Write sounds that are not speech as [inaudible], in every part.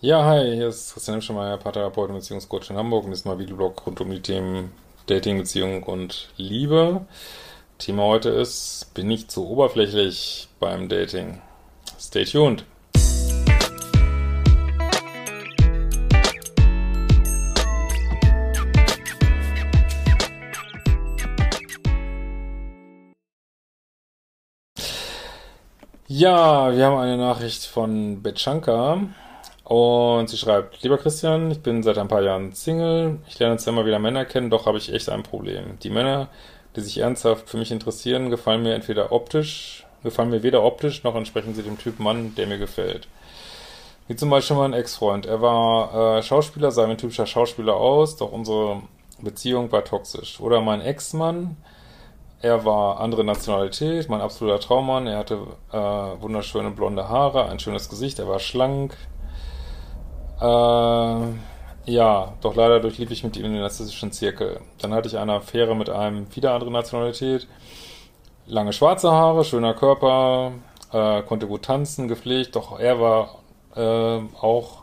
Ja, hi, hier ist Christian Hemschemeyer, Paartherapeut und Beziehungscoach in Hamburg und ist mal Videoblog rund um die Themen Dating, Beziehung und Liebe. Thema heute ist, bin ich zu oberflächlich beim Dating? Stay tuned. Ja, wir haben eine Nachricht von Betschanka und sie schreibt, lieber Christian, ich bin seit ein paar Jahren Single, ich lerne zwar immer wieder Männer kennen, doch habe ich echt ein Problem. Die Männer, die sich ernsthaft für mich interessieren, gefallen mir entweder optisch, gefallen mir weder optisch, noch entsprechen sie dem Typ Mann, der mir gefällt. Wie zum Beispiel mein Ex-Freund. Er war äh, Schauspieler, sah wie ein typischer Schauspieler aus, doch unsere Beziehung war toxisch. Oder mein Ex-Mann, er war andere Nationalität, mein absoluter Traummann. Er hatte äh, wunderschöne blonde Haare, ein schönes Gesicht, er war schlank. Äh, ja, doch leider durchlief ich mit ihm den narzisstischen Zirkel. Dann hatte ich eine Affäre mit einem wieder anderen Nationalität. Lange schwarze Haare, schöner Körper, äh, konnte gut tanzen, gepflegt, doch er war äh, auch,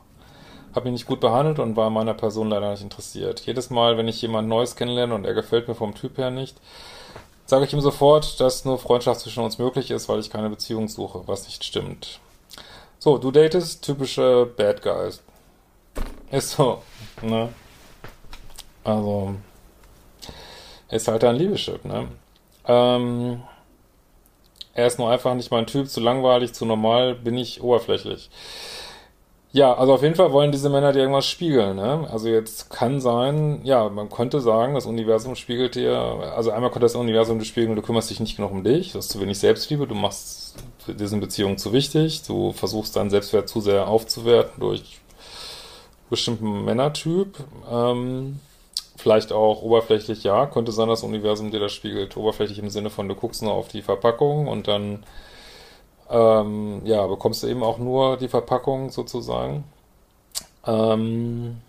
hat mich nicht gut behandelt und war meiner Person leider nicht interessiert. Jedes Mal, wenn ich jemand Neues kennenlerne und er gefällt mir vom Typ her nicht, sage ich ihm sofort, dass nur Freundschaft zwischen uns möglich ist, weil ich keine Beziehung suche, was nicht stimmt. So, du datest typische Bad Guys. Ist so, ne? Also, ist halt ein Liebeschip, ne? Ähm, er ist nur einfach nicht mein Typ, zu langweilig, zu normal, bin ich oberflächlich. Ja, also auf jeden Fall wollen diese Männer dir irgendwas spiegeln, ne? Also jetzt kann sein, ja, man könnte sagen, das Universum spiegelt dir, also einmal könnte das Universum dir spiegeln, du kümmerst dich nicht genug um dich, du hast zu wenig Selbstliebe, du machst diesen Beziehungen zu wichtig, du versuchst deinen Selbstwert zu sehr aufzuwerten durch bestimmten Männertyp, ähm, vielleicht auch oberflächlich, ja, könnte sein, dass das Universum dir das spiegelt, oberflächlich im Sinne von, du guckst nur auf die Verpackung und dann ähm, ja, bekommst du eben auch nur die Verpackung sozusagen. Ähm,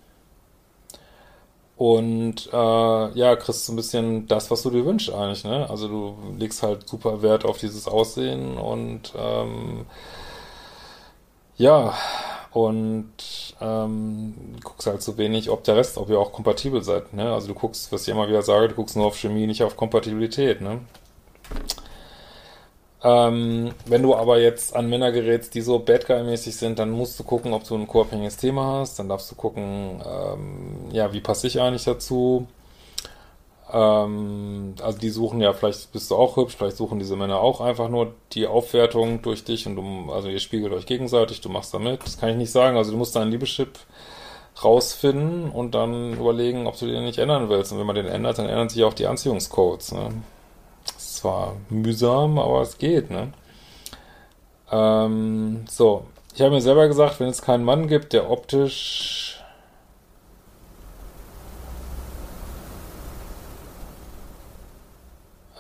und äh, ja, kriegst so ein bisschen das, was du dir wünschst eigentlich, ne? Also du legst halt super Wert auf dieses Aussehen und ähm, ja, und ähm, guckst halt so wenig, ob der Rest, ob ihr auch kompatibel seid, ne? Also du guckst, was ich immer wieder sage, du guckst nur auf Chemie, nicht auf Kompatibilität, ne? Ähm, wenn du aber jetzt an Männer gerätst, die so Bad Guy-mäßig sind, dann musst du gucken, ob du ein co-abhängiges Thema hast. Dann darfst du gucken, ähm, ja, wie passe ich eigentlich dazu? Ähm, also die suchen ja, vielleicht bist du auch hübsch, vielleicht suchen diese Männer auch einfach nur die Aufwertung durch dich und du, also ihr spiegelt euch gegenseitig, du machst damit. Das kann ich nicht sagen. Also du musst deinen Liebeschip rausfinden und dann überlegen, ob du den nicht ändern willst. Und wenn man den ändert, dann ändern sich auch die Anziehungscodes. Ne? zwar mühsam, aber es geht, ne? Ähm, so, ich habe mir selber gesagt, wenn es keinen Mann gibt, der optisch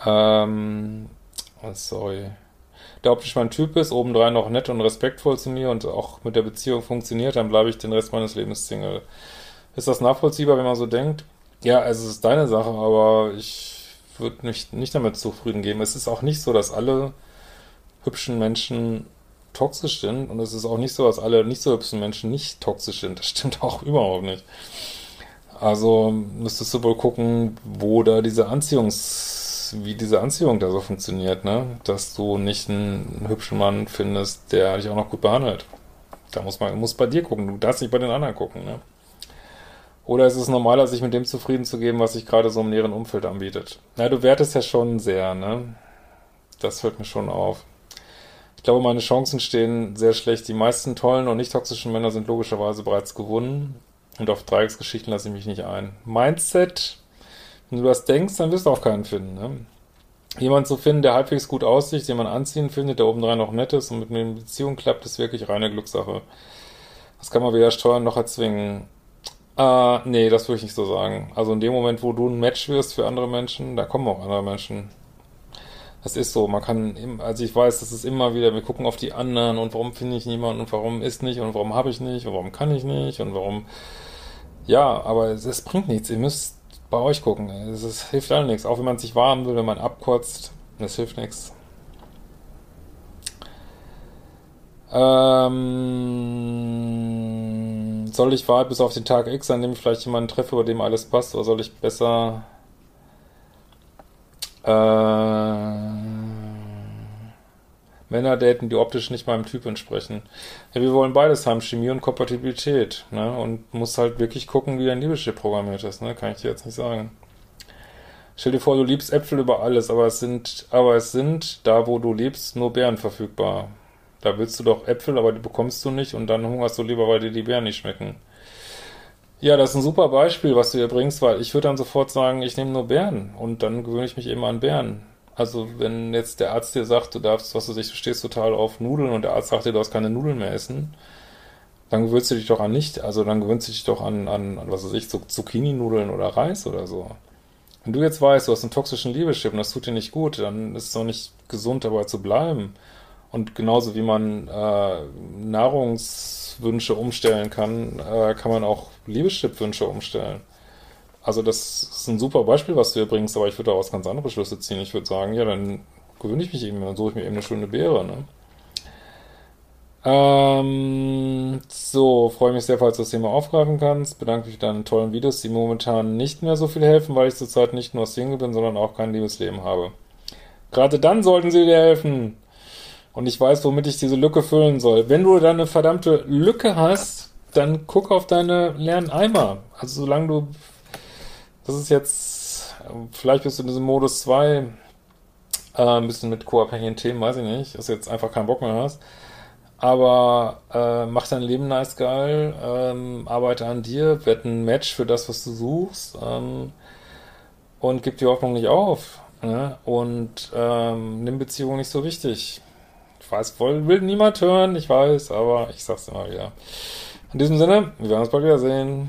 ähm, oh, sorry, der optisch mein Typ ist, obendrein noch nett und respektvoll zu mir und auch mit der Beziehung funktioniert, dann bleibe ich den Rest meines Lebens Single. Ist das nachvollziehbar, wenn man so denkt? Ja, also es ist deine Sache, aber ich würde mich nicht damit zufrieden geben. Es ist auch nicht so, dass alle hübschen Menschen toxisch sind und es ist auch nicht so, dass alle nicht so hübschen Menschen nicht toxisch sind. Das stimmt auch [laughs] überhaupt nicht. Also müsstest du wohl gucken, wo da diese Anziehungs, wie diese Anziehung da so funktioniert, ne? Dass du nicht einen hübschen Mann findest, der dich auch noch gut behandelt. Da muss man, muss bei dir gucken. Du darfst nicht bei den anderen gucken, ne? Oder ist es normaler, sich mit dem zufrieden zu geben, was sich gerade so im näheren Umfeld anbietet? Na, du wertest ja schon sehr, ne? Das fällt mir schon auf. Ich glaube, meine Chancen stehen sehr schlecht. Die meisten tollen und nicht toxischen Männer sind logischerweise bereits gewonnen. Und auf Dreiecksgeschichten lasse ich mich nicht ein. Mindset, wenn du das denkst, dann wirst du auch keinen finden, ne? jemand zu finden, der halbwegs gut aussieht, den man anziehen findet, der obendrein noch nett ist und mit mir in Beziehung klappt, ist wirklich reine Glückssache. Das kann man weder steuern noch erzwingen. Äh, nee, das würde ich nicht so sagen. Also in dem Moment, wo du ein Match wirst für andere Menschen, da kommen auch andere Menschen. Das ist so, man kann, also ich weiß, das ist immer wieder, wir gucken auf die anderen und warum finde ich niemanden und warum ist nicht und warum habe ich nicht und warum kann ich nicht und warum, ja, aber es, es bringt nichts, ihr müsst bei euch gucken, es, hilft alle nichts, auch wenn man sich warm will, wenn man abkotzt, es hilft nichts. Ähm, soll ich warten bis auf den Tag X, an dem ich vielleicht jemanden treffe, über dem alles passt, oder soll ich besser äh, Männer daten, die optisch nicht meinem Typ entsprechen. Ja, wir wollen beides haben, Chemie und Kompatibilität, ne? Und muss halt wirklich gucken, wie dein Liebeschip programmiert ist, ne? Kann ich dir jetzt nicht sagen. Stell dir vor, du liebst Äpfel über alles, aber es sind, aber es sind, da wo du lebst, nur Beeren verfügbar. Da willst du doch Äpfel, aber die bekommst du nicht und dann hungerst du lieber, weil dir die Beeren nicht schmecken. Ja, das ist ein super Beispiel, was du hier bringst, weil ich würde dann sofort sagen, ich nehme nur Bären und dann gewöhne ich mich eben an Bären. Also wenn jetzt der Arzt dir sagt, du darfst, was du dich, du stehst total auf Nudeln und der Arzt sagt dir, du hast keine Nudeln mehr essen, dann gewöhnst du dich doch an nicht, also dann gewöhnst du dich doch an, an, an was weiß ich, Zucchini-Nudeln oder Reis oder so. Wenn du jetzt weißt, du hast einen toxischen Liebeschip und das tut dir nicht gut, dann ist es doch nicht gesund dabei zu bleiben. Und genauso wie man äh, Nahrungs Wünsche umstellen kann, äh, kann man auch Liebeschip-Wünsche umstellen. Also das ist ein super Beispiel, was du hier bringst, aber ich würde daraus ganz andere Schlüsse ziehen. Ich würde sagen, ja, dann gewöhne ich mich eben, dann suche ich mir eben eine schöne Beere. Ne? Ähm, so, freue mich sehr, falls du das Thema aufgreifen kannst. Bedanke mich für deine tollen Videos, die momentan nicht mehr so viel helfen, weil ich zurzeit nicht nur Single bin, sondern auch kein Liebesleben habe. Gerade dann sollten sie dir helfen und ich weiß, womit ich diese Lücke füllen soll. Wenn du da eine verdammte Lücke hast, dann guck auf deine leeren Eimer. Also solange du, das ist jetzt, vielleicht bist du in diesem Modus 2, äh, ein bisschen mit co-abhängigen Themen, weiß ich nicht, dass du jetzt einfach keinen Bock mehr hast. Aber äh, mach dein Leben nice geil, ähm, arbeite an dir, werd ein Match für das, was du suchst ähm, und gib die Hoffnung nicht auf. Ne? Und ähm, nimm Beziehung nicht so wichtig weiß, voll will niemand hören, ich weiß, aber ich sag's immer wieder. In diesem Sinne, wir werden uns bald wiedersehen.